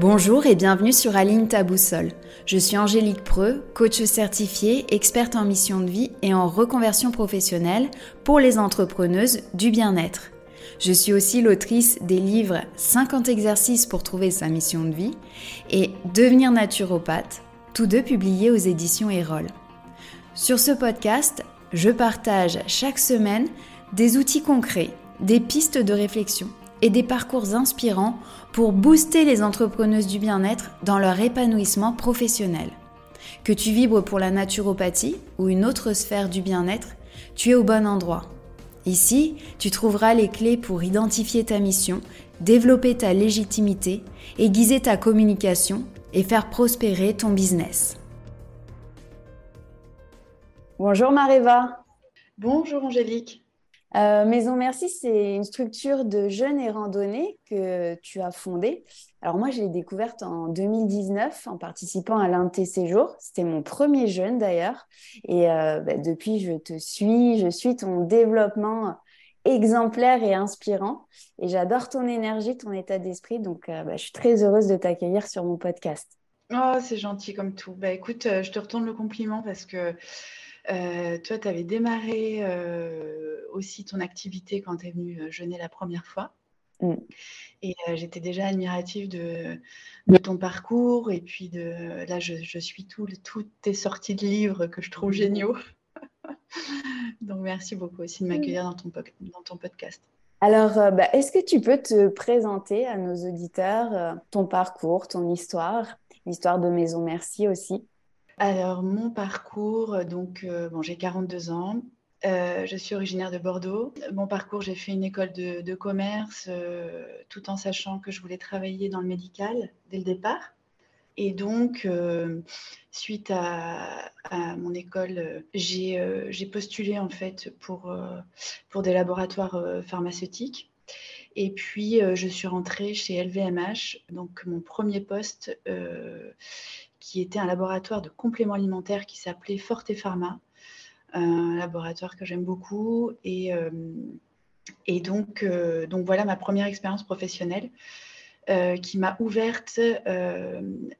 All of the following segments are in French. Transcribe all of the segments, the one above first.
Bonjour et bienvenue sur Aline ta boussole. Je suis Angélique Preux, coach certifiée, experte en mission de vie et en reconversion professionnelle pour les entrepreneuses du bien-être. Je suis aussi l'autrice des livres 50 exercices pour trouver sa mission de vie et Devenir naturopathe, tous deux publiés aux éditions Erol. Sur ce podcast, je partage chaque semaine des outils concrets, des pistes de réflexion et des parcours inspirants pour booster les entrepreneuses du bien-être dans leur épanouissement professionnel. Que tu vibres pour la naturopathie ou une autre sphère du bien-être, tu es au bon endroit. Ici, tu trouveras les clés pour identifier ta mission, développer ta légitimité, aiguiser ta communication et faire prospérer ton business. Bonjour Maréva. Bonjour Angélique. Euh, Maison Merci, c'est une structure de jeunes et randonnées que tu as fondée. Alors moi, je l'ai découverte en 2019 en participant à l'un de tes séjours. C'était mon premier jeune d'ailleurs. Et euh, bah, depuis, je te suis, je suis ton développement exemplaire et inspirant. Et j'adore ton énergie, ton état d'esprit. Donc, euh, bah, je suis très heureuse de t'accueillir sur mon podcast. Oh, c'est gentil comme tout. Bah, écoute, je te retourne le compliment parce que euh, toi, tu avais démarré euh, aussi ton activité quand tu es venue euh, jeûner la première fois. Mm. Et j'étais déjà admirative de, ton parcours. Et puis, de, là, je, suis toutes tes sorties de livres que je trouve mm. géniaux. Donc, merci beaucoup aussi de mm. m'accueillir dans, ton, dans ton podcast. Alors, bah, est-ce que tu peux te présenter à nos auditeurs ton parcours, ton histoire, l'histoire de Maison Merci aussi? Alors, mon parcours, euh, donc, euh, bon, j'ai 42 ans. Euh, je suis originaire de Bordeaux. Mon parcours, j'ai fait une école de, commerce tout en sachant que je voulais travailler dans le médical dès le départ. Et donc, suite à, mon école, j'ai postulé en fait pour, pour des laboratoires pharmaceutiques. Et puis, je suis rentrée chez LVMH. Donc, mon premier poste, qui était un laboratoire de compléments alimentaires qui s'appelait Forte Pharma, un laboratoire que j'aime beaucoup. Et, euh, et donc, euh, donc, voilà ma première expérience professionnelle. Euh, qui m'a ouverte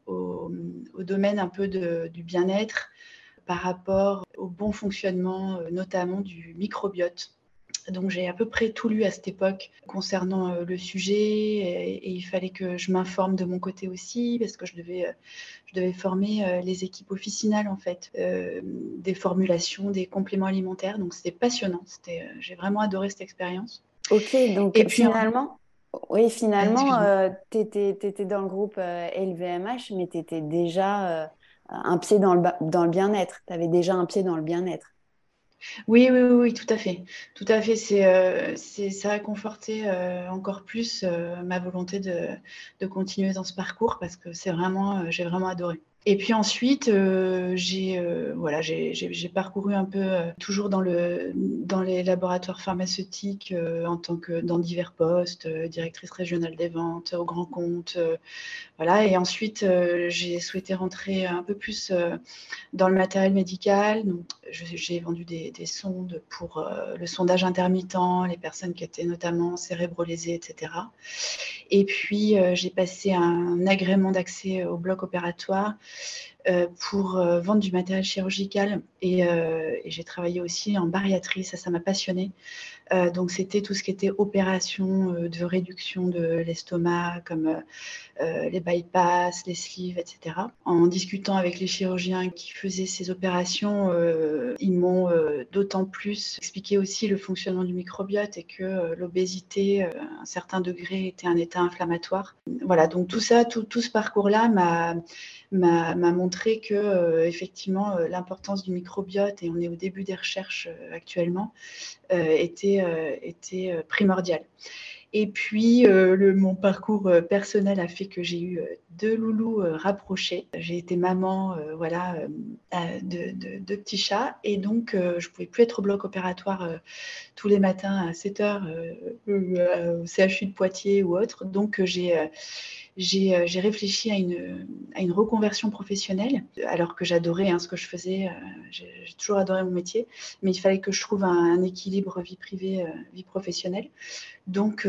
au, domaine un peu du bien-être par rapport au bon fonctionnement, notamment du microbiote. Donc j'ai à peu près tout lu à cette époque concernant euh, le sujet et, il fallait que je m'informe de mon côté aussi parce que je devais, euh, je devais former euh, les équipes officinales en fait, des formulations, des compléments alimentaires. Donc c'était passionnant. C'était, j'ai vraiment adoré cette expérience. Ok, donc et puis, finalement, oui, finalement, tu étais, dans le groupe LVMH, mais tu étais déjà un pied dans le, dans le bien-être. Tu avais déjà un pied dans le bien-être. Oui, oui, oui, tout à fait. Tout à fait. C'est, euh, ça a conforté euh, encore plus euh, ma volonté de, de, continuer dans ce parcours parce que c'est vraiment, j'ai vraiment adoré. Et puis ensuite, euh, j'ai euh, voilà, j'ai parcouru un peu euh, toujours dans, le, dans les laboratoires pharmaceutiques en tant que dans divers postes, directrice régionale des ventes, au grand compte, voilà. Et ensuite, j'ai souhaité rentrer un peu plus dans le matériel médical. J'ai vendu des, des, sondes pour le sondage intermittent, les personnes qui étaient notamment cérébrolésées, etc. Et puis, j'ai passé un agrément d'accès au bloc opératoire pour euh, vendre du matériel chirurgical. Euh, et, j'ai travaillé aussi en bariatrie, ça, ça m'a passionné. donc c'était tout ce qui était opération de réduction de l'estomac, comme les bypass, les sleeves, etc. En discutant avec les chirurgiens qui faisaient ces opérations, ils m'ont d'autant plus expliqué aussi le fonctionnement du microbiote et que l'obésité, à un certain degré, était un état inflammatoire. Voilà, donc tout ça, tout, ce parcours-là m'a montré que euh, effectivement euh, l'importance du microbiote et on est au début des recherches euh, actuellement était, était primordiale. Et puis, le, mon parcours personnel a fait que j'ai eu deux loulous rapprochés. J'ai été maman voilà, de, de, petits chats et donc je ne pouvais plus être au bloc opératoire tous les matins à 7 heures au CHU de Poitiers ou autre. Donc, j'ai j'ai réfléchi à une, à une, reconversion professionnelle, alors que j'adorais hein, ce que je faisais. j'ai toujours adoré mon métier, mais il fallait que je trouve un, équilibre vie privée, vie professionnelle. Donc,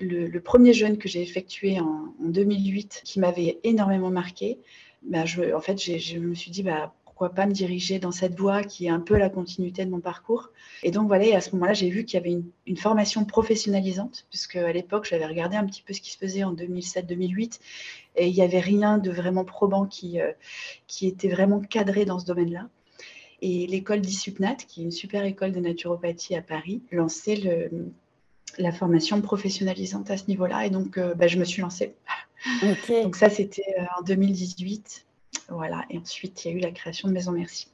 le, premier jeûne que j'ai effectué en, en, 2008, qui m'avait énormément marqué, bah, je, en fait, je me suis dit, bah, pourquoi pas me diriger dans cette voie qui est un peu la continuité de mon parcours. Et donc voilà, à ce moment-là, j'ai vu qu'il y avait une, formation professionnalisante, puisque à l'époque, j'avais regardé un petit peu ce qui se faisait en 2007-2008, et il n'y avait rien de vraiment probant qui, euh, qui était vraiment cadré dans ce domaine-là. Et l'école d'ISUPNAT, qui est une super école de naturopathie à Paris, lançait le, la formation professionnalisante à ce niveau-là. Et donc, euh, bah, je me suis lancée. Donc ça, c'était euh, en 2018. Voilà. Et ensuite, il y a eu la création de Maison Merci.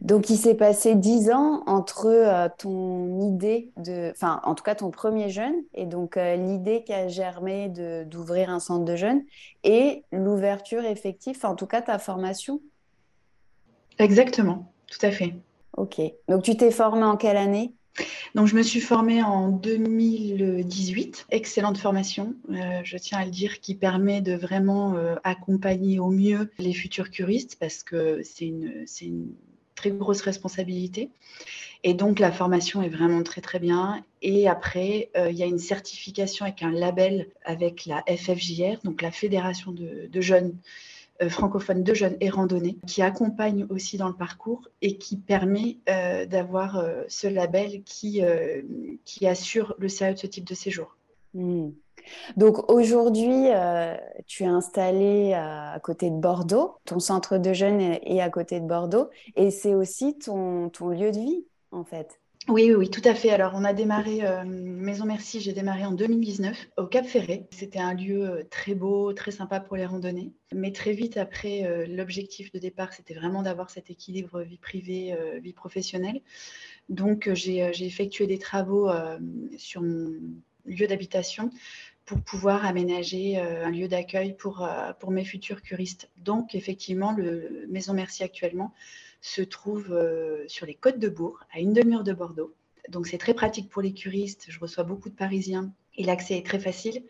Donc, il s'est passé dix ans entre euh, ton idée de, enfin, en tout cas, ton premier jeûne, et donc euh, l'idée qui a germé d'ouvrir un centre de jeûne, et l'ouverture effective, en tout cas, ta formation. Exactement, tout à fait. Ok. Donc, tu t'es formée en quelle année? Donc, je me suis formée en 2018. Excellente formation, euh, je tiens à le dire, qui permet de vraiment euh, accompagner au mieux les futurs curistes parce que c'est une, très grosse responsabilité. Et donc, la formation est vraiment très, très bien. Et après, euh, il y a une certification avec un label avec la FFJR, donc la Fédération de, jeunes francophone de jeunes et randonnée qui accompagne aussi dans le parcours et qui permet euh, d'avoir euh, ce label qui, assure le sérieux de ce type de séjour. Hmm. Donc aujourd'hui, tu es installé à côté de Bordeaux, ton centre de jeunes est, à côté de Bordeaux et c'est aussi ton lieu de vie en fait. Oui, oui, tout à fait. Alors, on a démarré euh, Maison Merci, j'ai démarré en 2019 au Cap Ferré. C'était un lieu euh, très beau, très sympa pour les randonnées. Mais très vite après, euh, l'objectif de départ, c'était vraiment d'avoir cet équilibre vie privée, vie professionnelle. Donc, j'ai effectué des travaux sur mon lieu d'habitation pour pouvoir aménager un lieu d'accueil pour, pour mes futurs curistes. Donc, effectivement, le Maison Merci actuellement se trouve euh, sur les côtes de Bourg, à une demi-heure de Bordeaux. Donc c'est très pratique pour les curistes. Je reçois beaucoup de Parisiens et l'accès est très facile.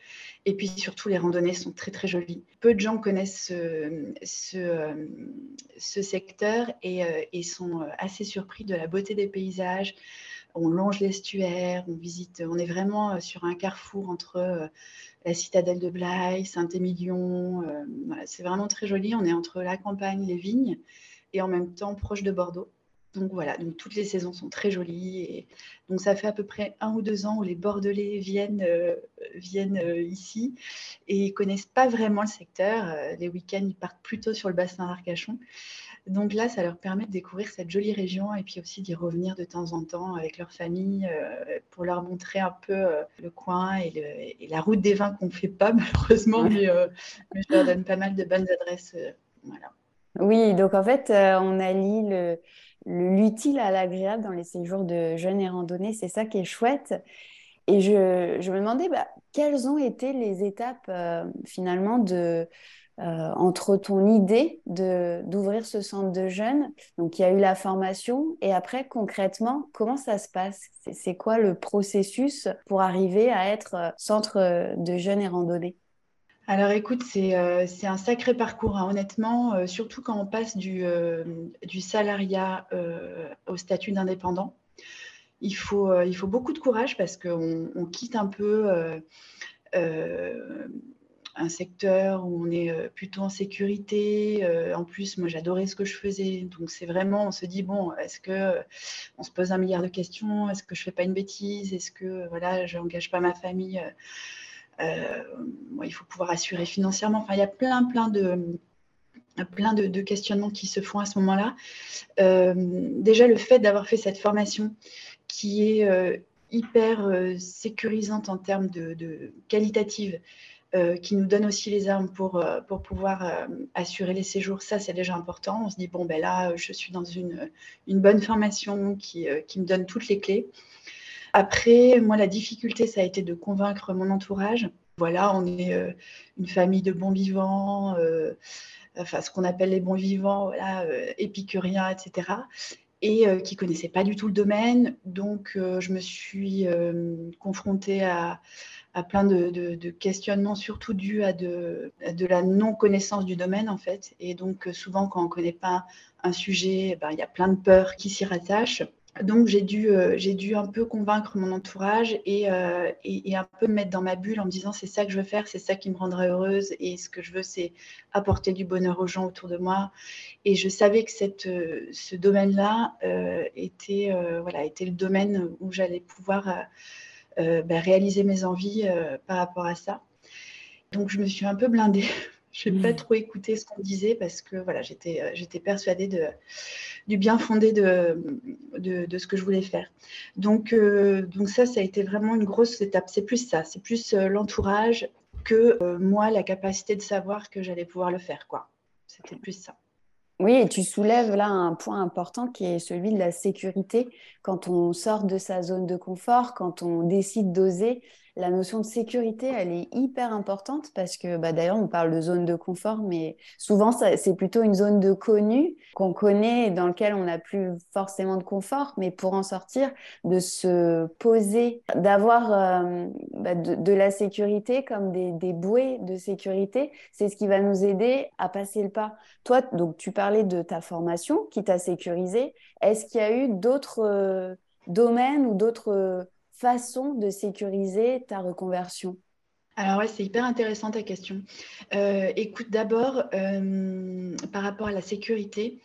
Et puis surtout, les randonnées sont très très jolies. Peu de gens connaissent ce, euh, secteur et, euh, sont assez surpris de la beauté des paysages. On longe l'estuaire, on visite, on est vraiment sur un carrefour entre la citadelle de Blaye, Saint-Émilion. c'est vraiment très joli. On est entre la campagne, les vignes et en même temps proche de Bordeaux. Donc voilà, donc toutes les saisons sont très jolies. Et donc ça fait à peu près un ou deux ans où les Bordelais viennent, euh, viennent euh, ici et connaissent pas vraiment le secteur. Euh, les week-ends, ils partent plutôt sur le bassin d'Arcachon. Donc là, ça leur permet de découvrir cette jolie région et puis aussi d'y revenir de temps en temps avec leur famille pour leur montrer un peu le coin et, la route des vins qu'on ne fait pas malheureusement, mais, mais, je leur donne pas mal de bonnes adresses. voilà. Oui, donc en fait, euh, on allie le, l'utile à l'agréable dans les séjours de jeunes et randonnées. C'est ça qui est chouette. Et je, me demandais bah, quelles ont été les étapes euh, finalement de, euh, entre ton idée de, d'ouvrir ce centre de jeunes? Donc, il y a eu la formation et après, concrètement, comment ça se passe? C'est quoi le processus pour arriver à être centre de jeunes et randonnées alors écoute, c'est euh, un sacré parcours, hein, honnêtement, euh, surtout quand on passe du, euh, salariat au statut d'indépendant. Il faut, beaucoup de courage parce qu'on on quitte un peu un secteur où on est plutôt en sécurité. en plus, moi, j'adorais ce que je faisais. Donc, c'est vraiment, on se dit, bon, est-ce que on se pose un milliard de questions? Est-ce que je fais pas une bêtise? Est-ce que, voilà, je n'engage pas ma famille il faut pouvoir assurer financièrement. Enfin, il y a plein, plein de, plein de, questionnements qui se font à ce moment-là. Euh, déjà, le fait d'avoir fait cette formation qui est euh, hyper sécurisante en termes de, qualitative, qui nous donne aussi les armes pour, pour pouvoir assurer les séjours, ça c'est déjà important. On se dit, bon, ben là, je suis dans une, une bonne formation qui, qui me donne toutes les clés. Après, moi, la difficulté, ça a été de convaincre mon entourage. Voilà, on est euh, une famille de bons vivants, euh, enfin, ce qu'on appelle les bons vivants, euh, épicuriens, etc. Et qui ne connaissaient pas du tout le domaine. Donc, je me suis confrontée à, à plein de, questionnements, surtout dus à de, la non-connaissance du domaine, en fait. Et donc, souvent, quand on ne connaît pas un sujet, eh ben, il y a plein de peurs qui s'y rattachent. Donc j'ai dû, euh, dû un peu convaincre mon entourage euh, et, et, un peu me mettre dans ma bulle en me disant c'est ça que je veux faire, c'est ça qui me rendra heureuse et ce que je veux c'est apporter du bonheur aux gens autour de moi. Et je savais que cette, euh, ce domaine-là était, voilà, était le domaine où j'allais pouvoir ben, réaliser mes envies par rapport à ça. Donc je me suis un peu blindée je n'ai pas mmh. trop écouté ce qu'on disait parce que voilà, j'étais, euh, j'étais persuadée de, du bien fondé de, de, ce que je voulais faire. Donc, euh, donc ça, ça a été vraiment une grosse étape. C'est plus ça, c'est plus euh, l'entourage que moi, la capacité de savoir que j'allais pouvoir le faire. quoi. C'était plus ça. Oui, et tu soulèves là un point important qui est celui de la sécurité. Quand on sort de sa zone de confort, quand on décide d'oser, la notion de sécurité, elle est hyper importante parce que bah, d'ailleurs, on parle de zone de confort, mais souvent, c'est plutôt une zone de connu qu'on connaît et dans lequel on n'a plus forcément de confort. Mais pour en sortir, de se poser, d'avoir euh, bah, de, la sécurité comme des, bouées de sécurité, c'est ce qui va nous aider à passer le pas. Toi, donc, tu parlais de ta formation qui t'a sécurisé. Est-ce qu'il y a eu d'autres euh, domaines ou d'autres façon de sécuriser ta reconversion? Alors ouais, c'est hyper intéressant ta question. Euh, écoute, d'abord, euh, par rapport à la sécurité,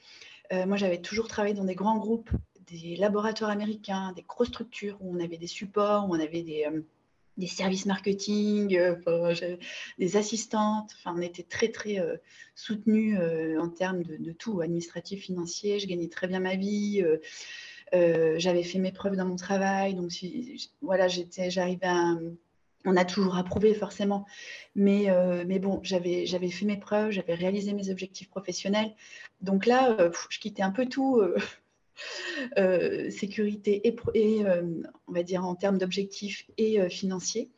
euh, moi j'avais toujours travaillé dans des grands groupes, des laboratoires américains, des grosses structures où on avait des supports, où on avait des, services marketing, des assistantes. On était très très soutenus en termes de, de, tout, administratif, financier. Je gagnais très bien ma vie. Euh, j'avais fait mes preuves dans mon travail, donc voilà, j'étais, j'arrivais à, on a toujours approuvé forcément, mais, euh, mais bon, j'avais, j'avais fait mes preuves, j'avais réalisé mes objectifs professionnels, donc là, euh, je quittais un peu tout. sécurité et on va dire en termes d'objectifs et financiers.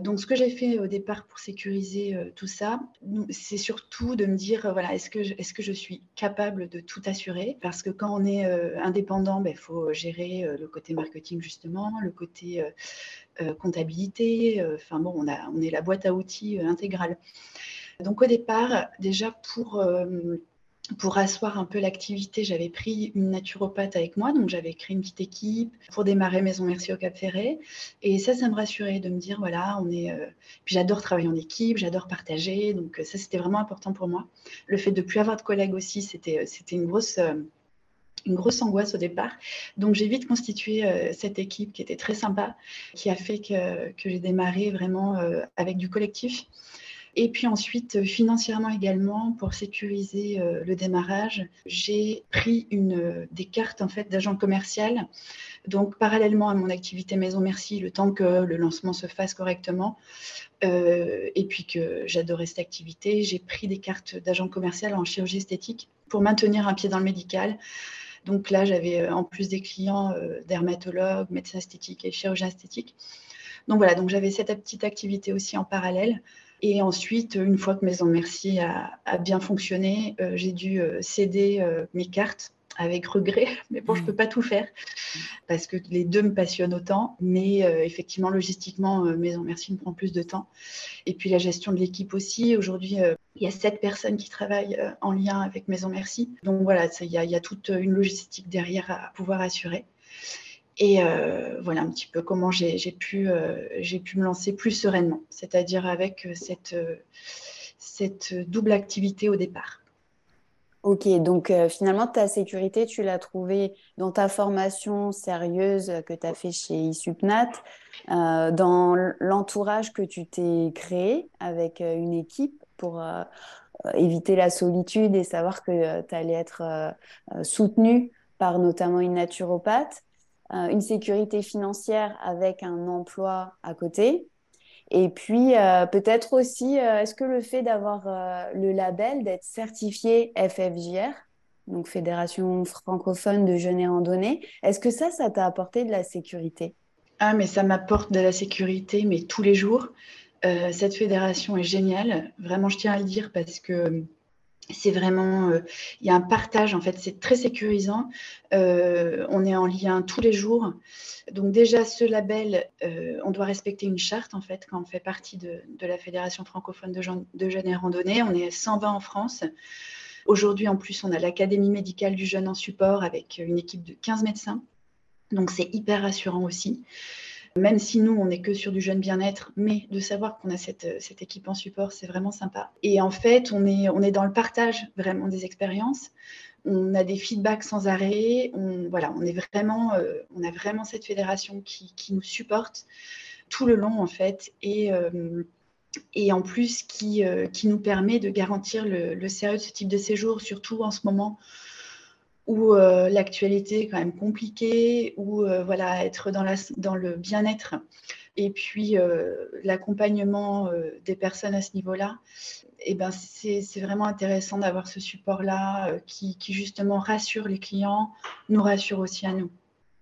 Donc, ce que j'ai fait au départ pour sécuriser euh, tout ça, c'est surtout de me dire, euh, voilà, est-ce que, je, est-ce que je suis capable de tout assurer? Parce que quand on est euh, indépendant, il ben, faut gérer le côté marketing, justement, le côté comptabilité. Enfin, bon, on, a, on est la boîte à outils intégrale. Donc, au départ, déjà pour pour asseoir un peu l'activité, j'avais pris une naturopathe avec moi, donc j'avais créé une petite équipe pour démarrer Maison Merci au Cap Ferré. Et ça, ça me rassurait de me dire, voilà, on est. Euh, puis j'adore travailler en équipe, j'adore partager, donc euh, ça, c'était vraiment important pour moi. Le fait de ne plus avoir de collègues aussi, c'était, euh, une grosse. une grosse angoisse au départ. Donc j'ai vite constitué cette équipe qui était très sympa, qui a fait que, que j'ai démarré vraiment avec du collectif. Et puis ensuite, euh, financièrement également, pour sécuriser euh, le démarrage, j'ai pris euh, des cartes en fait d'agent commercial. Donc, parallèlement à mon activité Maison Merci, le temps que le lancement se fasse correctement, et puis que j'adorais cette activité, j'ai pris des cartes d'agent commercial en chirurgie esthétique pour maintenir un pied dans le médical. Donc là, j'avais en plus des clients dermatologues, médecins esthétiques et chirurgiens esthétiques. Donc voilà, donc j'avais cette petite activité aussi en parallèle. Et ensuite, une fois que Maison Merci a, bien fonctionné, euh, j'ai dû euh, céder euh, mes cartes avec regret, mais bon, je ne peux mm. pas tout faire parce que les deux me passionnent autant. Mais effectivement, logistiquement, Maison Merci me prend plus de temps. Et puis la gestion de l'équipe aussi. Aujourd'hui, il y a sept personnes qui travaillent en lien avec Maison Merci. Donc voilà, il y, y, a toute une logistique derrière à pouvoir assurer. Et euh, voilà un petit peu comment j'ai pu, euh, pu me lancer plus sereinement, c'est-à-dire avec euh, cette, cette double activité au départ. Ok, donc finalement, ta sécurité, tu l'as trouvée dans ta formation sérieuse que tu as fait chez Isupnat, dans l'entourage que tu t'es créé avec une équipe pour éviter la solitude et savoir que tu allais être soutenu par notamment une naturopathe. Euh, une sécurité financière avec un emploi à côté. Et puis, euh, peut-être aussi, euh, est-ce que le fait d'avoir le label, d'être certifié FFJR, donc Fédération francophone de jeunes et randonnée, est-ce que ça, ça t'a apporté de la sécurité? Ah, mais ça m'apporte de la sécurité, mais tous les jours. cette fédération est géniale. Vraiment, je tiens à le dire parce que c'est vraiment, il y a un partage en fait, c'est très sécurisant. on est en lien tous les jours. Donc déjà, ce label, on doit respecter une charte en fait quand on fait partie de, la Fédération francophone de, de jeunes et randonnée. On est 120 en France. Aujourd'hui, en plus, on a l'Académie médicale du jeune en support avec une équipe de 15 médecins. Donc c'est hyper rassurant aussi. Même si nous, on n'est que sur du jeune bien-être, mais de savoir qu'on a cette, cette, équipe en support, c'est vraiment sympa. Et en fait, on est, dans le partage vraiment des expériences. On a des feedbacks sans arrêt. On, voilà, on, est vraiment, euh, on a vraiment cette fédération qui, nous supporte tout le long, en fait. Et, euh, en plus, qui, euh, nous permet de garantir le sérieux de ce type de séjour, surtout en ce moment où euh, l'actualité est quand même compliquée, où euh, voilà, être dans, le bien-être et puis euh, l'accompagnement des personnes à ce niveau-là, eh ben, c'est vraiment intéressant d'avoir ce support-là qui, qui, justement rassure les clients, nous rassure aussi à nous.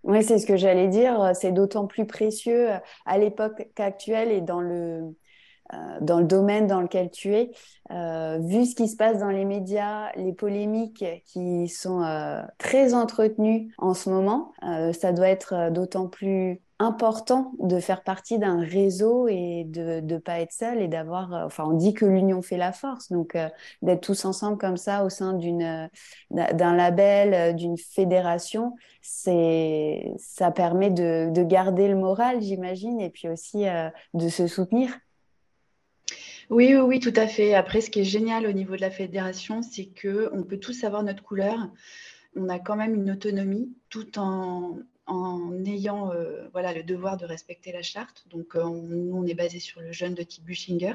Oui, c'est ce que j'allais dire. C'est d'autant plus précieux à l'époque actuelle et dans le, dans le domaine dans lequel tu es, euh, vu ce qui se passe dans les médias, les polémiques qui sont euh, très entretenues en ce moment, ça doit être d'autant plus important de faire partie d'un réseau et de ne pas être seul et d'avoir, enfin on dit que l'union fait la force, donc d'être tous ensemble comme ça au sein d'un label, d'une fédération, ça permet de, garder le moral, j'imagine, et puis aussi de se soutenir. Oui, oui, oui, tout à fait. Après, ce qui est génial au niveau de la fédération, c'est que on peut tous avoir notre couleur. On a quand même une autonomie tout en, ayant euh, voilà, le devoir de respecter la charte. Donc, euh, on, est basé sur le jeune de type Bushinger,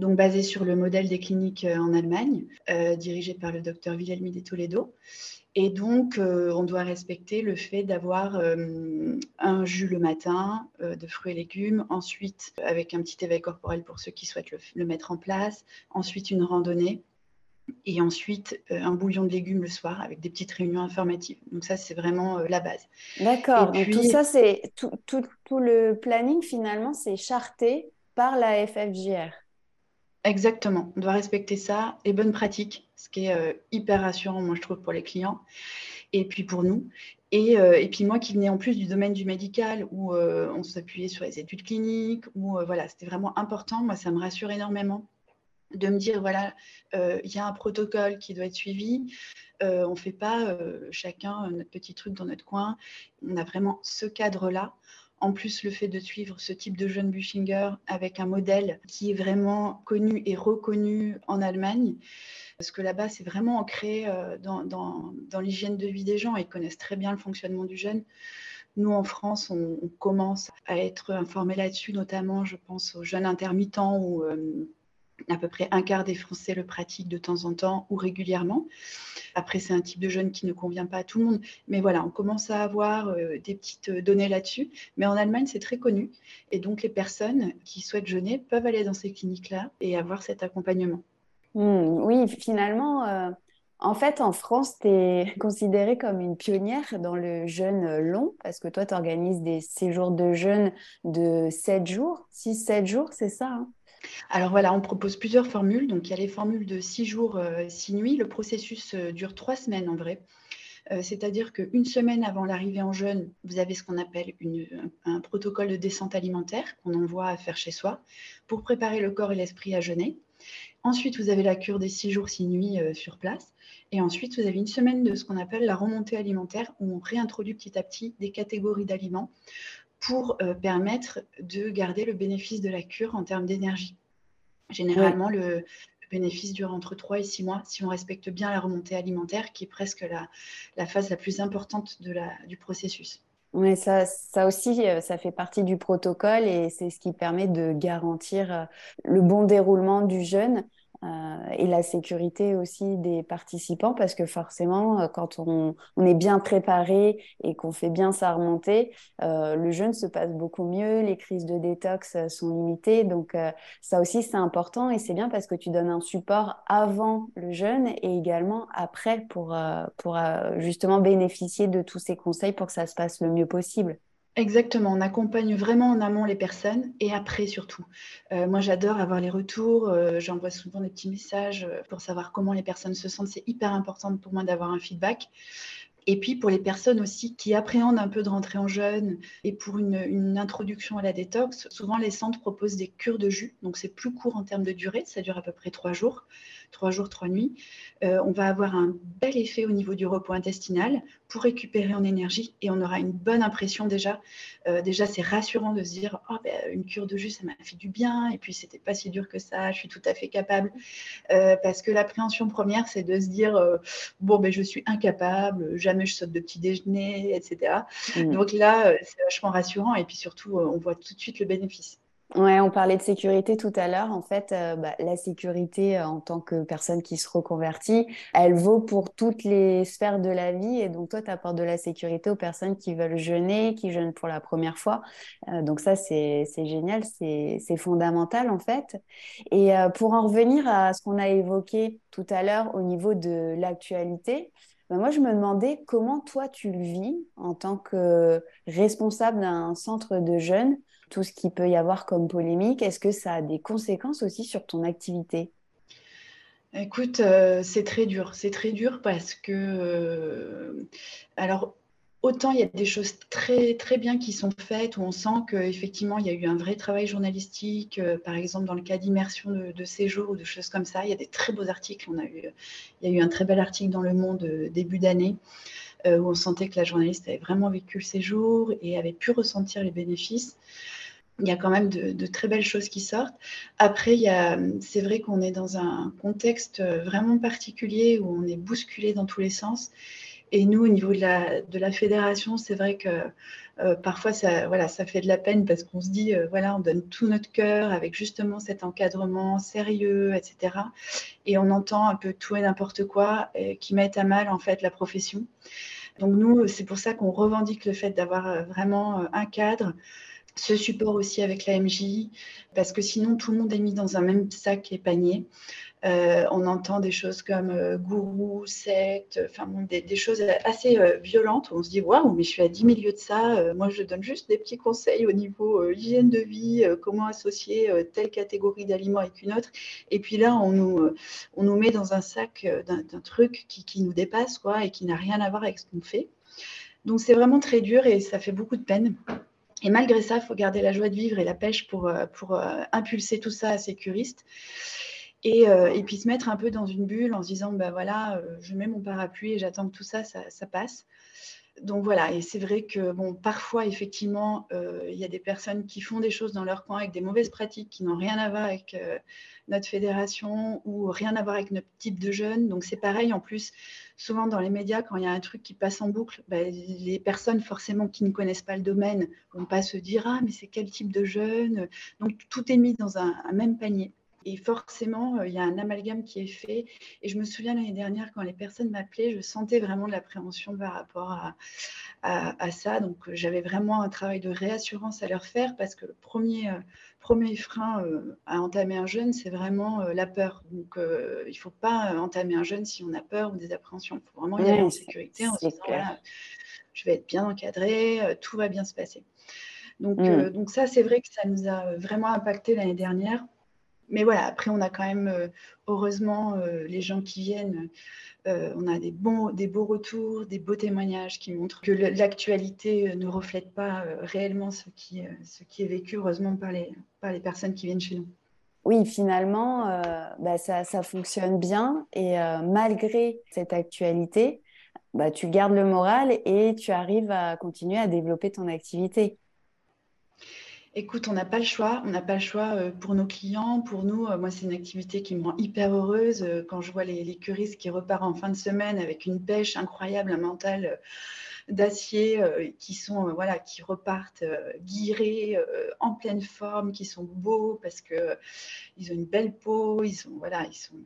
donc basé sur le modèle des cliniques euh, en Allemagne, dirigé par le docteur Wilhelm de Toledo. Et donc, euh, on doit respecter le fait d'avoir euh, un jus le matin euh, de fruits et légumes, ensuite avec un petit éveil corporel pour ceux qui souhaitent le, mettre en place, ensuite une randonnée et ensuite un bouillon de légumes le soir avec des petites réunions informatives. Donc ça, c'est vraiment la base. D'accord. Puis... Tout ça, c'est tout, tout, tout le planning finalement, c'est charté par la FFJR. Exactement, on doit respecter ça, les bonnes pratiques, ce qui est euh, hyper rassurant, moi je trouve, pour les clients et puis pour nous. Et, euh, puis moi qui venais en plus du domaine du médical où euh, on s'appuyait sur les études cliniques, où voilà, c'était vraiment important, moi ça me rassure énormément de me dire, voilà, il y a un protocole qui doit être suivi, on ne fait pas chacun notre petit truc dans notre coin, on a vraiment ce cadre-là en plus, le fait de suivre ce type de jeune Bushinger avec un modèle qui est vraiment connu et reconnu en Allemagne, parce que là-bas, c'est vraiment ancré euh, dans, l'hygiène de vie des gens. Ils connaissent très bien le fonctionnement du jeune. Nous, en France, on, commence à être informés là-dessus, notamment, je pense, aux jeunes intermittents ou euh, à peu près un quart des Français le pratiquent de temps en temps ou régulièrement. Après, c'est un type de jeûne qui ne convient pas à tout le monde. Mais voilà, on commence à avoir euh, des petites euh, données là-dessus. Mais en Allemagne, c'est très connu. Et donc, les personnes qui souhaitent jeûner peuvent aller dans ces cliniques-là et avoir cet accompagnement. Hmm, oui, finalement, euh, en fait, en France, tu es considérée comme une pionnière dans le jeûne long parce que toi, tu organises des séjours de jeûne de 7 jours, 6-7 jours, c'est ça hein? Alors voilà, on propose plusieurs formules. Donc il y a les formules de six jours, 6 euh, nuits. Le processus euh, dure trois semaines en vrai. Euh, c'est-à-dire qu'une semaine avant l'arrivée en jeûne, vous avez ce qu'on appelle un protocole de descente alimentaire qu'on envoie à faire chez soi pour préparer le corps et l'esprit à jeûner. Ensuite, vous avez la cure des six jours, six nuits sur place. Et ensuite, vous avez une semaine de ce qu'on appelle la remontée alimentaire où on réintroduit petit à petit des catégories d'aliments pour permettre de garder le bénéfice de la cure en termes d'énergie. Généralement, le, bénéfice dure entre 3 et 6 mois si on respecte bien la remontée alimentaire, qui est presque la, phase la plus importante de la, du processus. Oui, ça, ça aussi, euh, ça fait partie du protocole et c'est ce qui permet de garantir euh, le bon déroulement du jeûne. Euh, et la sécurité aussi des participants parce que forcément, euh, quand on, on est bien préparé et qu'on fait bien sa remontée, euh, le jeûne se passe beaucoup mieux, les crises de détox sont limitées. Donc ça aussi, c'est important et c'est bien parce que tu donnes un support avant le jeûne et également après pour, pour justement bénéficier de tous ces conseils pour que ça se passe le mieux possible. Exactement, on accompagne vraiment en amont les personnes et après surtout. Euh, moi, j'adore avoir les retours. Euh, j'envoie souvent des petits messages euh, pour savoir comment les personnes se sentent. C'est hyper important pour moi d'avoir un feedback. Et puis pour les personnes aussi qui appréhendent un peu de rentrer en jeûne et pour une, introduction à la détox, souvent les centres proposent des cures de jus. Donc c'est plus court en termes de durée, ça dure à peu près trois jours trois jours, trois nuits, euh, on va avoir un bel effet au niveau du repos intestinal pour récupérer en énergie et on aura une bonne impression déjà. Euh, déjà, c'est rassurant de se dire oh, une cure de jus, ça m'a fait du bien et puis c'était pas si dur que ça, je suis tout à fait capable. Euh, parce que l'appréhension première, c'est de se dire bon, ben, je suis incapable, jamais je saute de petit déjeuner, etc. Mmh. Donc là, c'est vachement rassurant et puis surtout, on voit tout de suite le bénéfice. Ouais, on parlait de sécurité tout à l'heure. En fait, euh, bah, la sécurité euh, en tant que personne qui se reconvertit, elle vaut pour toutes les sphères de la vie. Et donc, toi, tu apportes de la sécurité aux personnes qui veulent jeûner, qui jeûnent pour la première fois. Euh, donc, ça, c'est génial, c'est fondamental, en fait. Et pour en revenir à ce qu'on a évoqué tout à l'heure au niveau de l'actualité, bah, moi, je me demandais comment toi, tu le vis en tant que responsable d'un centre de jeunes tout ce qu'il peut y avoir comme polémique, est-ce que ça a des conséquences aussi sur ton activité? Écoute, euh, c'est très dur. C'est très dur parce que, euh, alors, autant il y a des choses très, très bien qui sont faites où on sent qu'effectivement, il y a eu un vrai travail journalistique, euh, par exemple dans le cas d'immersion de, séjour ou de choses comme ça. Il y a des très beaux articles. On a eu, il y a eu un très bel article dans Le Monde début d'année. où on sentait que la journaliste avait vraiment vécu le séjour et avait pu ressentir les bénéfices il y a quand même de, très belles choses qui sortent. Après, c'est vrai qu'on est dans un contexte vraiment particulier où on est bousculé dans tous les sens. Et nous, au niveau de la, fédération, c'est vrai que euh, parfois, ça, voilà, ça fait de la peine parce qu'on se dit, euh, voilà, on donne tout notre cœur avec justement cet encadrement sérieux, etc. Et on entend un peu tout et n'importe quoi euh, qui met à mal, en fait, la profession. Donc, nous, c'est pour ça qu'on revendique le fait d'avoir vraiment un cadre, ce support aussi avec la MJ, parce que sinon tout le monde est mis dans un même sac et panier. Euh, on entend des choses comme euh, gourou, secte, des, choses assez euh, violentes. On se dit waouh, mais je suis à 10 milieux de ça. moi, je donne juste des petits conseils au niveau hygiène de vie, comment associer telle catégorie d'aliments avec une autre. Et puis là, on nous, on nous met dans un sac d'un truc qui, qui, nous dépasse quoi et qui n'a rien à voir avec ce qu'on fait. Donc c'est vraiment très dur et ça fait beaucoup de peine. Et malgré ça, il faut garder la joie de vivre et la pêche pour, pour impulser tout ça à sécuriste. Et, euh, et, puis se mettre un peu dans une bulle en se disant, ben voilà, je mets mon parapluie et j'attends que tout ça, ça, passe. Donc voilà, et c'est vrai que bon, parfois, effectivement, il y a des personnes qui font des choses dans leur coin avec des mauvaises pratiques qui n'ont rien à voir avec notre fédération ou rien à voir avec notre type de jeunes. Donc c'est pareil, en plus, souvent dans les médias, quand il y a un truc qui passe en boucle, bah, les personnes forcément qui ne connaissent pas le domaine vont pas se dire ah mais c'est quel type de jeune? Donc tout est mis dans un, même panier. Et forcément, euh, il y a un amalgame qui est fait. Et je me souviens l'année dernière, quand les personnes m'appelaient, je sentais vraiment de l'appréhension par rapport à, à, ça. Donc, euh, j'avais vraiment un travail de réassurance à leur faire parce que le premier, euh, premier frein euh, à entamer un jeûne, c'est vraiment euh, la peur. Donc, il ne faut pas entamer un jeûne si on a peur ou des appréhensions. Il faut vraiment y aller en sécurité en se disant je vais être bien encadré, tout va bien se passer. Donc, mmh. donc ça, c'est vrai que ça nous a vraiment impacté l'année dernière. Mais voilà, après, on a quand même, heureusement, les gens qui viennent euh, on a des, bons, des beaux retours, des beaux témoignages qui montrent que l'actualité euh, ne reflète pas euh, réellement ce qui, ce qui est vécu, heureusement, par les, par les personnes qui viennent chez nous. Oui, finalement, bah, ça, fonctionne bien et malgré cette actualité, bah, tu gardes le moral et tu arrives à continuer à développer ton activité. Écoute, on n'a pas le choix. On n'a pas le choix euh, pour nos clients, pour nous. Euh, moi, c'est une activité qui me rend hyper heureuse euh, quand je vois les, les curistes qui repartent en fin de semaine avec une pêche incroyable, un mental d'acier euh, qui sont euh, voilà qui repartent euh, guirés en pleine forme qui sont beaux parce que ils ont une belle peau ils sont voilà ils sont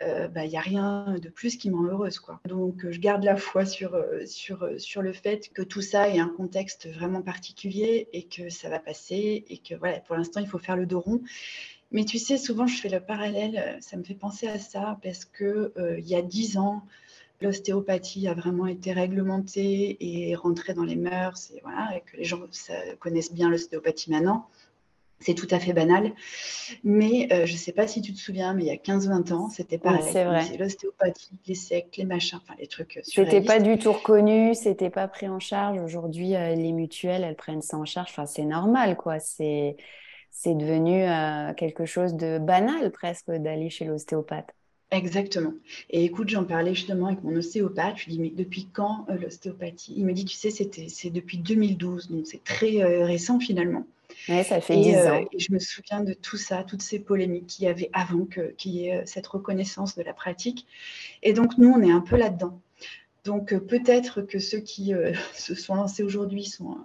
bah, il n'y a rien de plus qui m'en heureuse quoi. Donc je garde la foi sur sur sur le fait que tout ça est un contexte vraiment particulier et que ça va passer et que voilà pour l'instant il faut faire le dos rond. Mais tu sais, souvent, je fais le parallèle, ça me fait penser à ça, parce que il y a dix ans, l'ostéopathie a vraiment été réglementée et rentrée dans les mœurs, et, voilà, et que les gens connaissent bien l'ostéopathie maintenant. C'est tout à fait banal. Mais euh, je ne sais pas si tu te souviens, mais il y a 15-20 ans, c'était pareil. c'est vrai. L'ostéopathie, les sectes, les machins, enfin les trucs. C'était pas du tout reconnu, c'était pas pris en charge. Aujourd'hui, euh, les mutuelles, elles prennent ça en charge. Enfin, c'est normal, quoi. C'est c'est devenu euh, quelque chose de banal presque d'aller chez l'ostéopathe. Exactement. Et écoute, j'en parlais justement avec mon ostéopathe. Je lui dis, mais depuis quand l'ostéopathie? Il me dit, tu sais, c'est depuis 2012, donc c'est très récent finalement. Oui, ça fait 10 ans. et je me souviens de tout ça, toutes ces polémiques qu'il y avait avant qu'il y ait cette reconnaissance de la pratique. Et donc, nous, on est un peu là-dedans. Donc, peut-être que ceux qui se sont lancés aujourd'hui sont,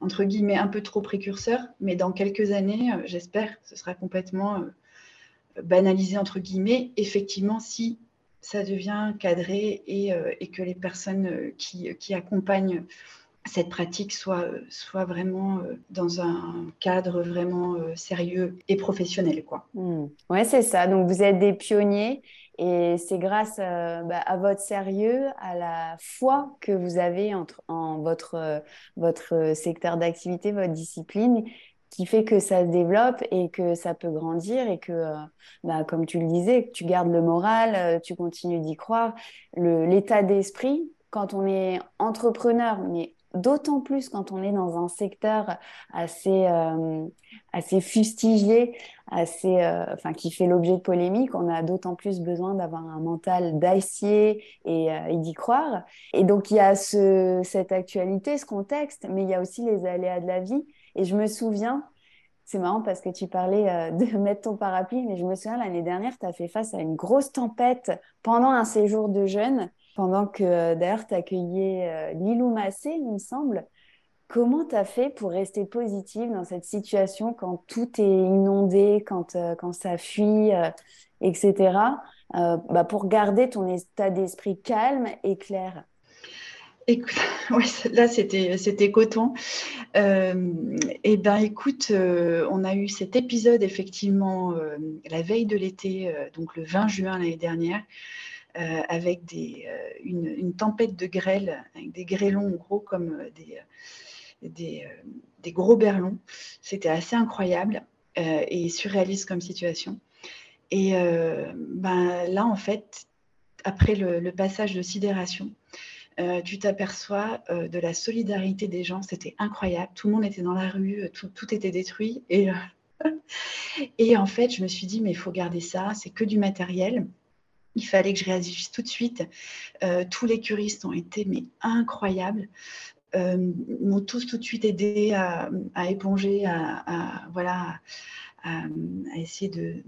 entre guillemets, un peu trop précurseurs, mais dans quelques années, j'espère, ce sera complètement banalisé, entre guillemets, effectivement, si ça devient cadré et, et que les personnes qui, qui accompagnent cette pratique soit, soit vraiment euh, dans un cadre vraiment euh, sérieux et professionnel. Quoi. Mmh. Oui, c'est ça. Donc, vous êtes des pionniers et c'est grâce euh, bah, à votre sérieux, à la foi que vous avez entre, en votre, votre secteur d'activité, votre discipline, qui fait que ça se développe et que ça peut grandir et que, bah, comme tu le disais, tu gardes le moral, tu continues d'y croire. L'état d'esprit, quand on est entrepreneur, mais d'autant plus quand on est dans un secteur assez, euh, assez fustigé, assez, euh, enfin, qui fait l'objet de polémiques, on a d'autant plus besoin d'avoir un mental d'acier et, euh, d'y croire. Et donc, il y a ce, cette actualité, ce contexte, mais il y a aussi les aléas de la vie. Et je me souviens, c'est marrant parce que tu parlais de mettre ton parapluie, mais je me souviens l'année dernière, tu as fait face à une grosse tempête pendant un séjour de jeûne pendant que euh, d'ailleurs tu accueillais euh, Lilou Massé, il me semble. Comment tu as fait pour rester positive dans cette situation quand tout est inondé, quand, euh, quand ça fuit, etc. bah, pour garder ton état d'esprit calme et clair? Écoute, là c'était c'était coton. et ben écoute, on a eu cet épisode effectivement la veille de l'été, donc le 20 juin l'année dernière. Euh, avec euh, une, tempête de grêle, avec des grêlons gros comme euh, des, des, gros berlons. C'était assez incroyable et surréaliste comme situation. Et ben, là, en fait, après le, passage de sidération, tu t'aperçois de la solidarité des gens. C'était incroyable. Tout le monde était dans la rue, tout, tout était détruit. Et, et en fait, je me suis dit, mais il faut garder ça. C'est que du matériel. Il fallait que je réagisse tout de suite. Euh, tous les curistes ont été mais incroyables. Euh, m'ont tous tout de suite aidé à, éponger, à, voilà, à, essayer de,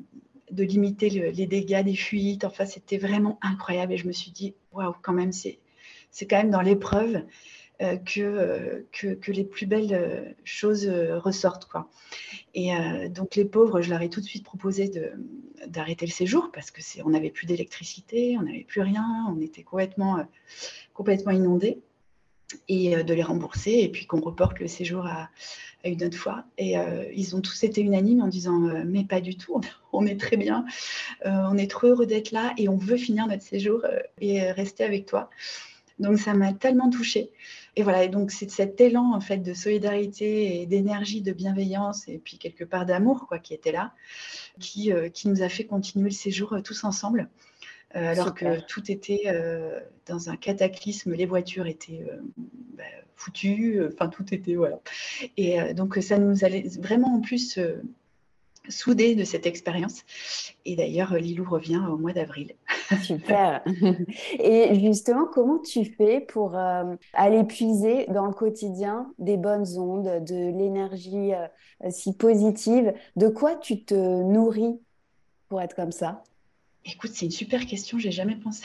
de limiter les dégâts des fuites. Enfin, c'était vraiment incroyable. Et je me suis dit, waouh, quand même, c'est quand même dans l'épreuve euh, que, que, les plus belles choses ressortent. Quoi. Et donc, les pauvres, je leur ai tout de suite proposé d'arrêter le séjour parce que c'est, on n'avait plus d'électricité, on n'avait plus rien, on était complètement, euh, complètement inondés et euh, de les rembourser et puis qu'on reporte le séjour à, une autre fois. Et euh, ils ont tous été unanimes en disant mais pas du tout, on est très bien, on est trop heureux d'être là et on veut finir notre séjour et rester avec toi. Donc ça m'a tellement touchée. Et voilà, et donc c'est cet élan en fait de solidarité et d'énergie, de bienveillance et puis quelque part d'amour quoi qui était là, qui, euh, qui nous a fait continuer le séjour euh, tous ensemble. Euh, alors que tout était dans un cataclysme, les voitures étaient bah, foutues, enfin tout était voilà. Et donc ça nous allait vraiment en plus soudés de cette expérience. Et d'ailleurs, Lilou revient au mois d'avril. Super. Et justement, comment tu fais pour euh, aller puiser dans le quotidien des bonnes ondes, de l'énergie euh, si positive? De quoi tu te nourris pour être comme ça? Écoute, c'est une super question, j'ai jamais pensé.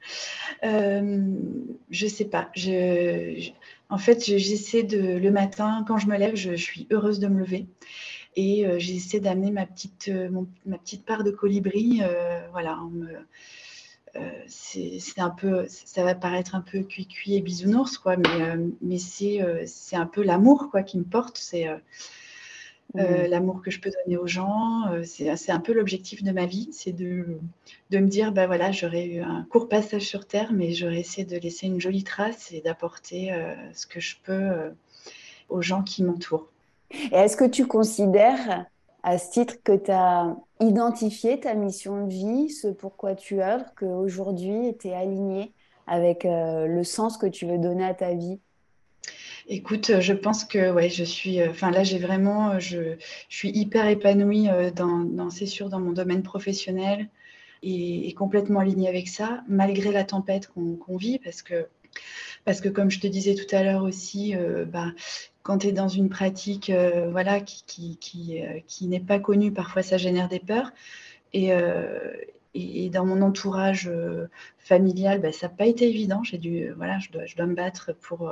euh, je sais pas. En fait, j'essaie de le matin, quand je me lève, je suis heureuse de me lever et euh, j'essaie d'amener ma petite, euh, ma petite part de colibri. Euh, voilà, c'est un peu, ça va paraître un peu cuit-cuit et bisounours, quoi, mais, mais c'est un peu l'amour quoi qui me porte. C'est mmh. l'amour que je peux donner aux gens. c'est un peu l'objectif de ma vie, c'est de, de me dire, ben voilà, j'aurais eu un court passage sur Terre, mais j'aurais essayé de laisser une jolie trace et d'apporter ce que je peux aux gens qui m'entourent. Et est-ce que tu considères à ce titre que tu as identifié ta mission de vie, ce pourquoi tu œuvres, qu'aujourd'hui tu es aligné avec euh, le sens que tu veux donner à ta vie? Écoute, je pense que ouais, je suis. Euh, enfin là, j'ai vraiment, je, suis hyper épanouie euh, dans, c'est sûr, dans mon domaine professionnel et, complètement alignée avec ça, malgré la tempête qu'on vit, parce que parce que comme je te disais tout à l'heure aussi, bah, quand tu es dans une pratique euh, voilà, qui, qui, qui, euh, qui n'est pas connue, parfois ça génère des peurs. Et, euh, et, dans mon entourage familial, bah, ça n'a pas été évident. J'ai dû, voilà, je dois, je dois me battre pour,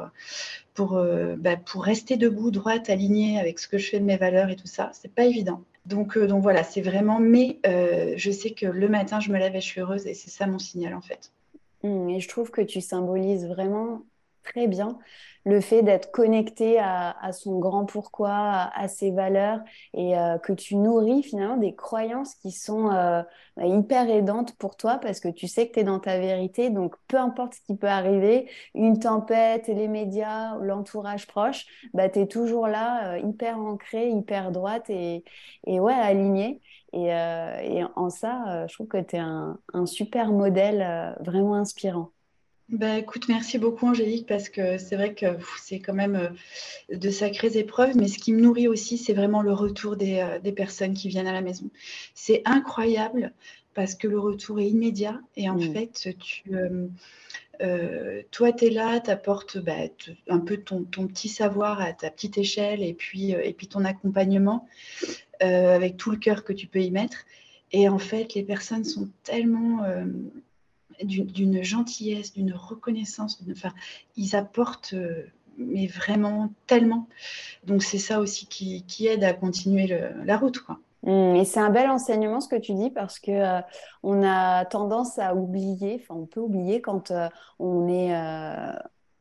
pour, bah, pour rester debout, droite, alignée avec ce que je fais de mes valeurs et tout ça. C'est pas évident. Donc, donc voilà, c'est vraiment. Mais je sais que le matin, je me lève et je suis heureuse et c'est ça mon signal en fait. Mmh, et je trouve que tu symbolises vraiment très bien le fait d'être connecté à, son grand pourquoi, à, ses valeurs et euh, que tu nourris finalement des croyances qui sont euh, bah, hyper aidantes pour toi parce que tu sais que tu es dans ta vérité. Donc, peu importe ce qui peut arriver, une tempête, les médias, l'entourage proche, bah, tu es toujours là, euh, hyper ancré, hyper droite et, et ouais, alignée. Et, en ça, je trouve que tu es un, super modèle vraiment inspirant. Bah, écoute, merci beaucoup Angélique parce que c'est vrai que c'est quand même euh, de sacrées épreuves, mais ce qui me nourrit aussi, c'est vraiment le retour des, euh, des, personnes qui viennent à la maison. C'est incroyable parce que le retour est immédiat et en mmh. fait, tu, euh, toi, tu es là, tu apportes bah, un peu ton, ton, petit savoir à ta petite échelle et puis, et puis ton accompagnement avec tout le cœur que tu peux y mettre. Et en fait, les personnes sont tellement d'une gentillesse, d'une reconnaissance. Enfin, ils apportent, euh, mais vraiment tellement. Donc c'est ça aussi qui, aide à continuer la route. Mmh, et c'est un bel enseignement ce que tu dis parce que euh, on a tendance à oublier, enfin on peut oublier quand euh, on est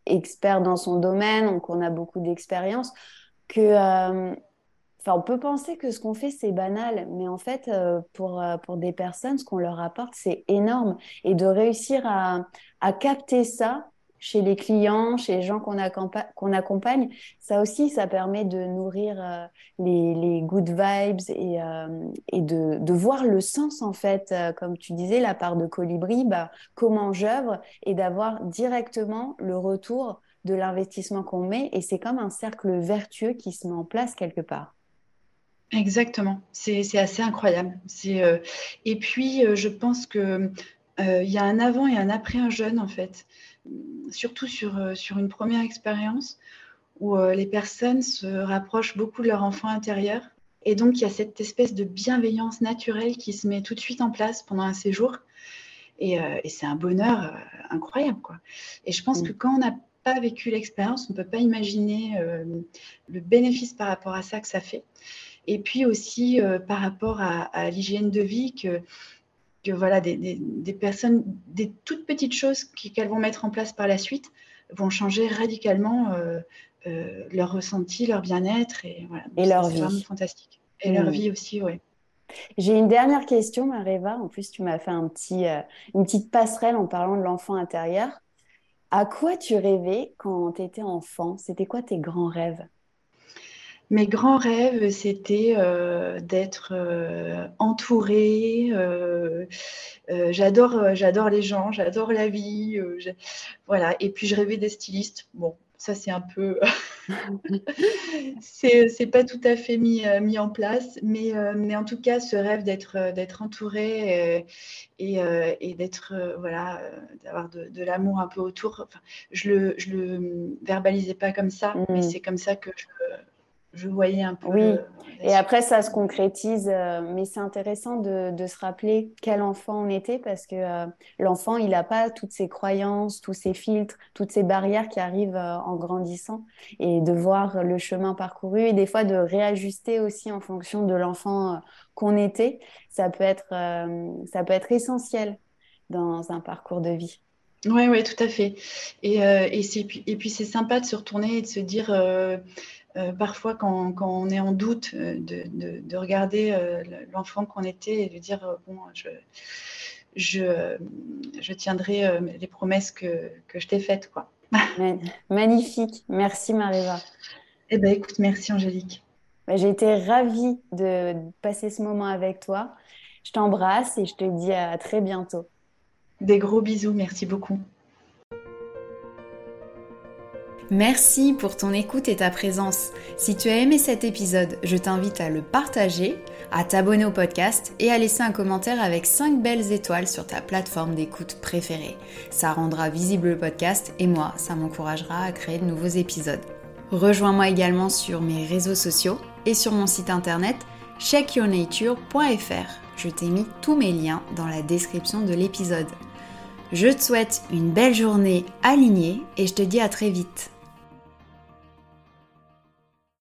expert dans son domaine, donc on a beaucoup d'expérience, que Enfin, on peut penser que ce qu'on fait, c'est banal, mais en fait, euh, pour, euh, pour des personnes, ce qu'on leur apporte, c'est énorme. Et de réussir à, à, capter ça chez les clients, chez les gens qu'on qu'on accompagne, ça aussi, ça permet de nourrir euh, les, les, good vibes et, et de, de, voir le sens, en fait, comme tu disais, la part de colibri, bah, comment j'œuvre et d'avoir directement le retour de l'investissement qu'on met. Et c'est comme un cercle vertueux qui se met en place quelque part. Exactement, c'est assez incroyable. Euh, et puis, euh, je pense qu'il euh, y a un avant et un après un jeune, en fait, surtout sur, sur une première expérience où les personnes se rapprochent beaucoup de leur enfant intérieur. Et donc, il y a cette espèce de bienveillance naturelle qui se met tout de suite en place pendant un séjour. Et, c'est un bonheur incroyable. Quoi. Et je pense mmh. que quand on n'a pas vécu l'expérience, on ne peut pas imaginer le bénéfice par rapport à ça que ça fait. Et puis aussi euh, par rapport à, l'hygiène de vie, que, que voilà, des, des, personnes, des toutes petites choses qu'elles vont mettre en place par la suite vont changer radicalement euh, euh, leur ressenti, leur bien-être et, voilà. et leur vie. C'est vraiment fantastique. Et leur mmh. vie aussi, oui. J'ai une dernière question, Maréva. En plus, tu m'as fait un petit, une petite passerelle en parlant de l'enfant intérieur. À quoi tu rêvais quand tu étais enfant? C'était quoi tes grands rêves? Mes grands rêves, c'était euh, d'être euh, entourée. Euh, j'adore, j'adore les gens, j'adore la vie. voilà. Et puis je rêvais des stylistes. Bon, ça c'est un peu, c'est pas tout à fait mis, mis en place, mais, mais en tout cas ce rêve d'être d'être entourée et, et, d'être voilà, d'avoir de, de l'amour un peu autour. Enfin, je le je le verbalisais pas comme ça, mais mmh. c'est comme ça que je je voyais un peu. Oui, et après, ça se concrétise. Euh, mais c'est intéressant de, se rappeler quel enfant on était parce que euh, l'enfant, il n'a pas toutes ses croyances, tous ses filtres, toutes ces barrières qui arrivent euh, en grandissant. Et de voir le chemin parcouru et des fois de réajuster aussi en fonction de l'enfant qu'on était, ça peut, être, ça peut être essentiel dans un parcours de vie. Oui, oui, tout à fait. Et, et, et puis c'est sympa de se retourner et de se dire parfois, quand, on est en doute, de, regarder l'enfant qu'on était et de dire bon, je, je, je tiendrai les promesses que, que je t'ai faites, quoi. Magnifique. Merci Maréva. Eh ben, écoute, merci Angélique. Bah, j'ai été ravie de passer ce moment avec toi. Je t'embrasse et je te dis à très bientôt. Des gros bisous, merci beaucoup. Merci pour ton écoute et ta présence. Si tu as aimé cet épisode, je t'invite à le partager, à t'abonner au podcast et à laisser un commentaire avec 5 belles étoiles sur ta plateforme d'écoute préférée. Ça rendra visible le podcast et moi, ça m'encouragera à créer de nouveaux épisodes. Rejoins-moi également sur mes réseaux sociaux et sur mon site internet checkyournature.fr. Je t'ai mis tous mes liens dans la description de l'épisode. Je te souhaite une belle journée alignée et je te dis à très vite.